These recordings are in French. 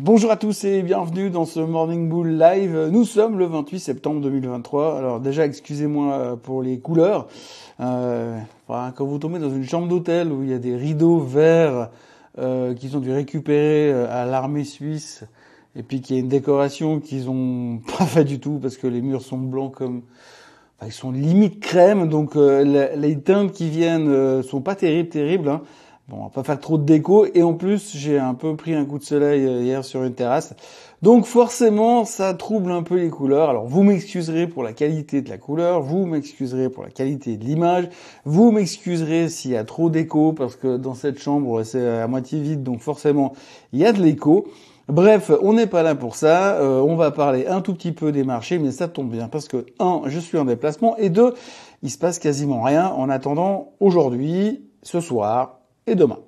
Bonjour à tous et bienvenue dans ce Morning Bull Live. Nous sommes le 28 septembre 2023. Alors déjà, excusez-moi pour les couleurs. Euh, quand vous tombez dans une chambre d'hôtel où il y a des rideaux verts euh, qu'ils ont dû récupérer euh, à l'armée suisse et puis qu'il y a une décoration qu'ils ont pas fait du tout parce que les murs sont blancs comme... Ils sont limite crème, donc euh, les, teintes qui viennent sont pas terribles, terribles. Hein. Bon, on va pas faire trop de déco. Et en plus, j'ai un peu pris un coup de soleil euh, hier sur une terrasse. Donc forcément, ça trouble un peu les couleurs. Alors vous m'excuserez pour la qualité de la couleur, vous m'excuserez pour la qualité de l'image, vous m'excuserez s'il y a trop d'écho, parce que dans cette chambre, c'est à moitié vide, donc forcément, il y a de l'écho. Bref, on n'est pas là pour ça. Euh, on va parler un tout petit peu des marchés, mais ça tombe bien parce que un, je suis en déplacement et deux, il se passe quasiment rien en attendant aujourd'hui, ce soir, et demain.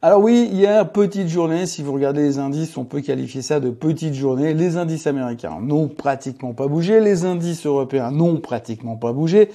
Alors oui, hier, petite journée, si vous regardez les indices, on peut qualifier ça de petite journée. Les indices américains n'ont pratiquement pas bougé, les indices européens n'ont pratiquement pas bougé.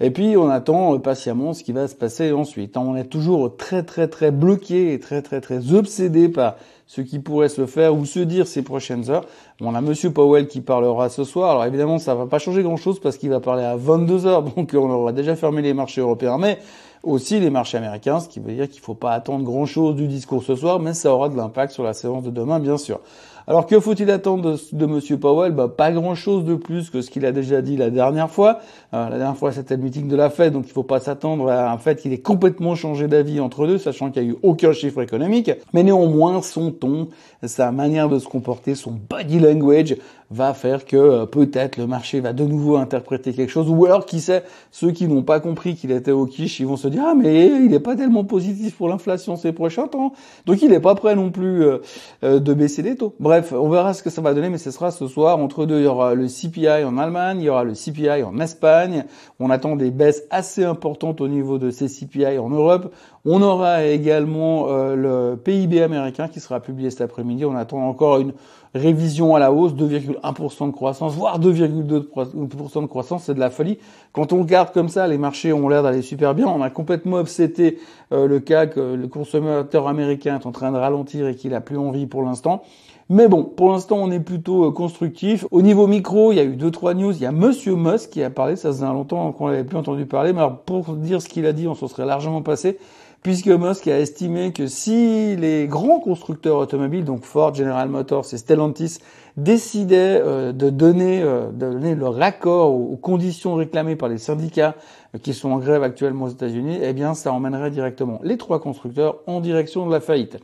Et puis on attend patiemment ce qui va se passer ensuite. On est toujours très très très bloqué et très très très obsédé par ce qui pourrait se faire ou se dire ces prochaines heures. On a Monsieur Powell qui parlera ce soir. Alors évidemment, ça va pas changer grand-chose parce qu'il va parler à 22 heures, donc on aura déjà fermé les marchés européens, mais aussi les marchés américains, ce qui veut dire qu'il faut pas attendre grand-chose du discours ce soir, mais ça aura de l'impact sur la séance de demain, bien sûr. Alors que faut-il attendre de, de Monsieur Powell? Bah, Pas grand-chose de plus que ce qu'il a déjà dit la dernière fois. Euh, la dernière fois, c'était le meeting de la Fed, donc il ne faut pas s'attendre à un fait qu'il ait complètement changé d'avis entre deux, sachant qu'il n'y a eu aucun chiffre économique. Mais néanmoins, son ton, sa manière de se comporter, son body language va faire que euh, peut-être le marché va de nouveau interpréter quelque chose, ou alors qui sait, ceux qui n'ont pas compris qu'il était au quiche, ils vont se dire ah mais il n'est pas tellement positif pour l'inflation ces prochains temps, donc il n'est pas prêt non plus euh, de baisser les taux. Bref, on verra ce que ça va donner, mais ce sera ce soir. Entre deux, il y aura le CPI en Allemagne, il y aura le CPI en Espagne. On attend des baisses assez importantes au niveau de ces CPI en Europe. On aura également euh, le PIB américain qui sera publié cet après-midi. On attend encore une révision à la hausse, 2,1% de croissance, voire 2,2% de croissance, c'est de la folie. Quand on regarde comme ça, les marchés ont l'air d'aller super bien. Complètement obsété euh, le cas que le consommateur américain est en train de ralentir et qu'il a plus envie pour l'instant. Mais bon, pour l'instant, on est plutôt euh, constructif. Au niveau micro, il y a eu deux trois news. Il y a Monsieur Musk qui a parlé. Ça faisait longtemps qu'on n'avait plus entendu parler. Mais alors, pour dire ce qu'il a dit, on s'en serait largement passé, puisque Musk a estimé que si les grands constructeurs automobiles, donc Ford, General Motors et Stellantis, décidaient euh, de donner, euh, de donner leur accord aux, conditions réclamées par les syndicats qui sont en grève actuellement aux États-Unis, eh bien, ça emmènerait directement les trois constructeurs en direction de la faillite.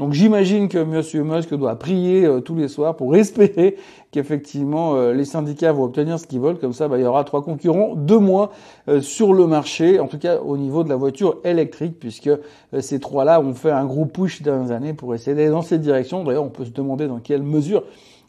Donc j'imagine que M. Musk doit prier euh, tous les soirs pour espérer qu'effectivement euh, les syndicats vont obtenir ce qu'ils veulent. Comme ça, bah, il y aura trois concurrents, deux mois euh, sur le marché, en tout cas au niveau de la voiture électrique, puisque ces trois-là ont fait un gros push dans les années pour essayer d'aller dans cette direction. D'ailleurs, on peut se demander dans quelle mesure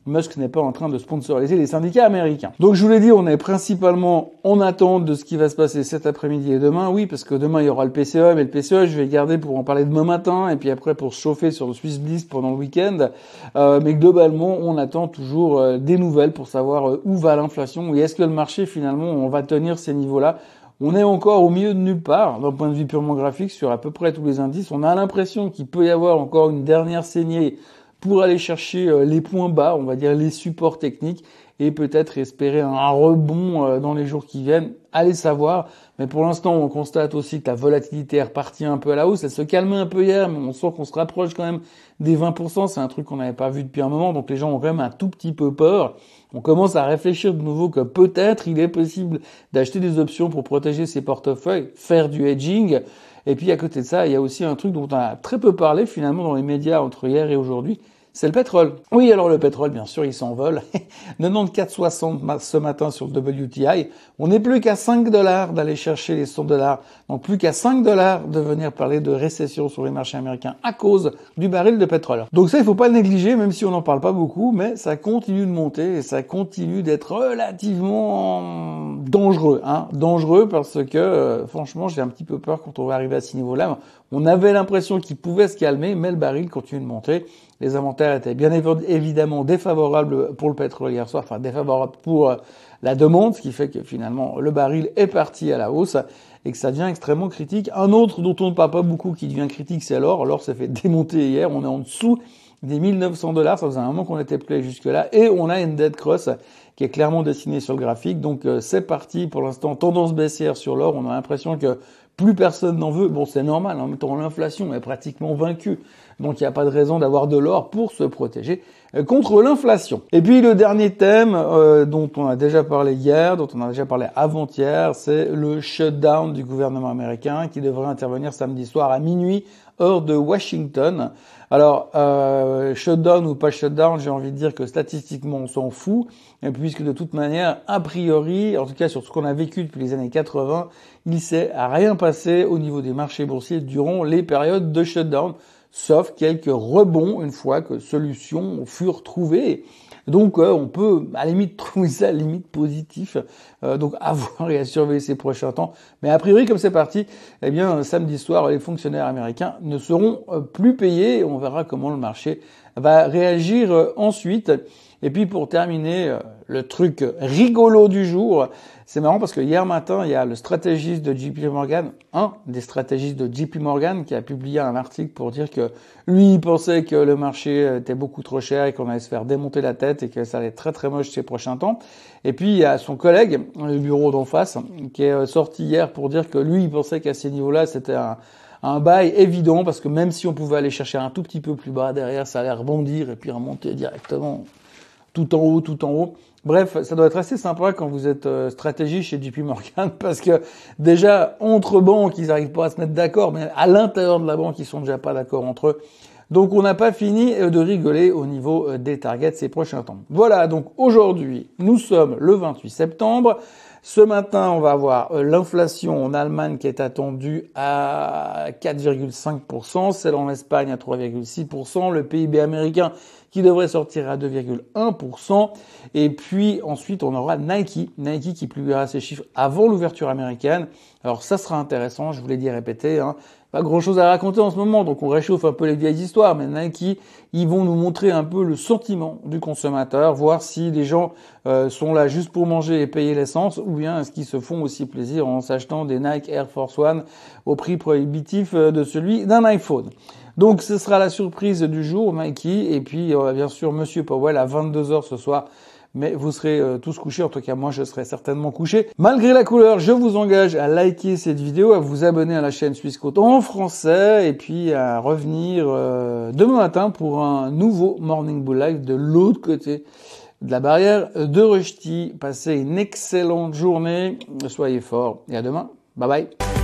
Musk n'est pas en train de sponsoriser les syndicats américains. Donc je vous l'ai dit, on est principalement en attente de ce qui va se passer cet après-midi et demain. Oui, parce que demain il y aura le PCE, mais le PCE je vais garder pour en parler demain matin et puis après pour se chauffer sur le Swiss Bliss pendant le week-end. Euh, mais globalement, on attend toujours euh, des nouvelles pour savoir euh, où va l'inflation et est-ce que le marché finalement on va tenir ces niveaux-là. On est encore au milieu de nulle part d'un point de vue purement graphique sur à peu près tous les indices. On a l'impression qu'il peut y avoir encore une dernière saignée pour aller chercher euh, les points bas, on va dire les supports techniques, et peut-être espérer un rebond euh, dans les jours qui viennent. Allez savoir. Mais pour l'instant, on constate aussi que la volatilité est repartie un peu à la hausse. Elle se calme un peu hier, mais on sent qu'on se rapproche quand même des 20%. C'est un truc qu'on n'avait pas vu depuis un moment. Donc les gens ont quand même un tout petit peu peur. On commence à réfléchir de nouveau que peut-être il est possible d'acheter des options pour protéger ses portefeuilles, faire du hedging. Et puis à côté de ça, il y a aussi un truc dont on a très peu parlé finalement dans les médias entre hier et aujourd'hui, c'est le pétrole. Oui, alors le pétrole, bien sûr, il s'envole. 94,60 ce matin sur le WTI. On n'est plus qu'à 5 dollars d'aller chercher les 100 dollars. Donc plus qu'à 5 dollars de venir parler de récession sur les marchés américains à cause du baril de pétrole. Donc ça, il faut pas le négliger, même si on n'en parle pas beaucoup, mais ça continue de monter et ça continue d'être relativement dangereux. Hein dangereux parce que, euh, franchement, j'ai un petit peu peur quand on va arriver à ce niveau-là. On avait l'impression qu'il pouvait se calmer, mais le baril continue de monter. Les inventaires étaient bien évidemment défavorables pour le pétrole hier soir, enfin défavorables pour euh, la demande, ce qui fait que finalement le baril est parti à la hausse. et que ça devient extrêmement critique. Un autre dont on ne parle pas beaucoup qui devient critique, c'est l'or. L'or s'est fait démonter hier, on est en dessous des 1900 dollars, ça faisait un moment qu'on était plus jusque-là, et on a une dead cross qui est clairement dessinée sur le graphique, donc euh, c'est parti. Pour l'instant, tendance baissière sur l'or, on a l'impression que plus personne n'en veut, bon c'est normal, en même temps l'inflation est pratiquement vaincue, donc il n'y a pas de raison d'avoir de l'or pour se protéger euh, contre l'inflation. Et puis le dernier thème euh, dont on a déjà parlé hier, dont on a déjà parlé avant-hier, c'est le shutdown du gouvernement américain qui devrait intervenir samedi soir à minuit hors de Washington. Alors, euh, shutdown ou pas shutdown, j'ai envie de dire que statistiquement, on s'en fout, puisque de toute manière, a priori, en tout cas sur ce qu'on a vécu depuis les années 80, il s'est rien passé au niveau des marchés boursiers durant les périodes de shutdown, sauf quelques rebonds une fois que solutions furent trouvées. Donc euh, on peut à la limite trouver ça à la limite positif. Euh, donc à voir et à surveiller ces prochains temps. Mais a priori comme c'est parti, eh bien samedi soir les fonctionnaires américains ne seront euh, plus payés. On verra comment le marché va réagir ensuite. Et puis pour terminer, le truc rigolo du jour, c'est marrant parce que hier matin, il y a le stratégiste de JP Morgan, un des stratégistes de JP Morgan, qui a publié un article pour dire que lui, il pensait que le marché était beaucoup trop cher et qu'on allait se faire démonter la tête et que ça allait très très moche ces prochains temps. Et puis il y a son collègue, le bureau d'en face, qui est sorti hier pour dire que lui, il pensait qu'à ces niveaux-là, c'était un un bail évident parce que même si on pouvait aller chercher un tout petit peu plus bas derrière, ça allait rebondir et puis remonter directement tout en haut, tout en haut. Bref, ça doit être assez sympa quand vous êtes euh, stratégie chez JP Morgan parce que déjà entre banques, ils n'arrivent pas à se mettre d'accord, mais à l'intérieur de la banque, ils sont déjà pas d'accord entre eux. Donc on n'a pas fini euh, de rigoler au niveau euh, des targets ces prochains temps. Voilà, donc aujourd'hui, nous sommes le 28 septembre. Ce matin, on va avoir euh, l'inflation en Allemagne qui est attendue à 4,5%, celle en Espagne à 3,6%, le PIB américain qui devrait sortir à 2,1%, et puis ensuite on aura Nike, Nike qui publiera ses chiffres avant l'ouverture américaine. Alors ça sera intéressant, je vous l'ai dit répété, hein pas grand chose à raconter en ce moment, donc on réchauffe un peu les vieilles histoires, mais Nike, ils vont nous montrer un peu le sentiment du consommateur, voir si les gens euh, sont là juste pour manger et payer l'essence, ou bien est-ce qu'ils se font aussi plaisir en s'achetant des Nike Air Force One au prix prohibitif euh, de celui d'un iPhone. Donc ce sera la surprise du jour, Nike, et puis bien sûr Monsieur Powell à 22h ce soir mais vous serez euh, tous couchés, en tout cas moi je serai certainement couché. Malgré la couleur, je vous engage à liker cette vidéo, à vous abonner à la chaîne Suisse Côte en français, et puis à revenir euh, demain matin pour un nouveau Morning Bull Live de l'autre côté de la barrière de Rushdie. Passez une excellente journée, soyez forts, et à demain. Bye bye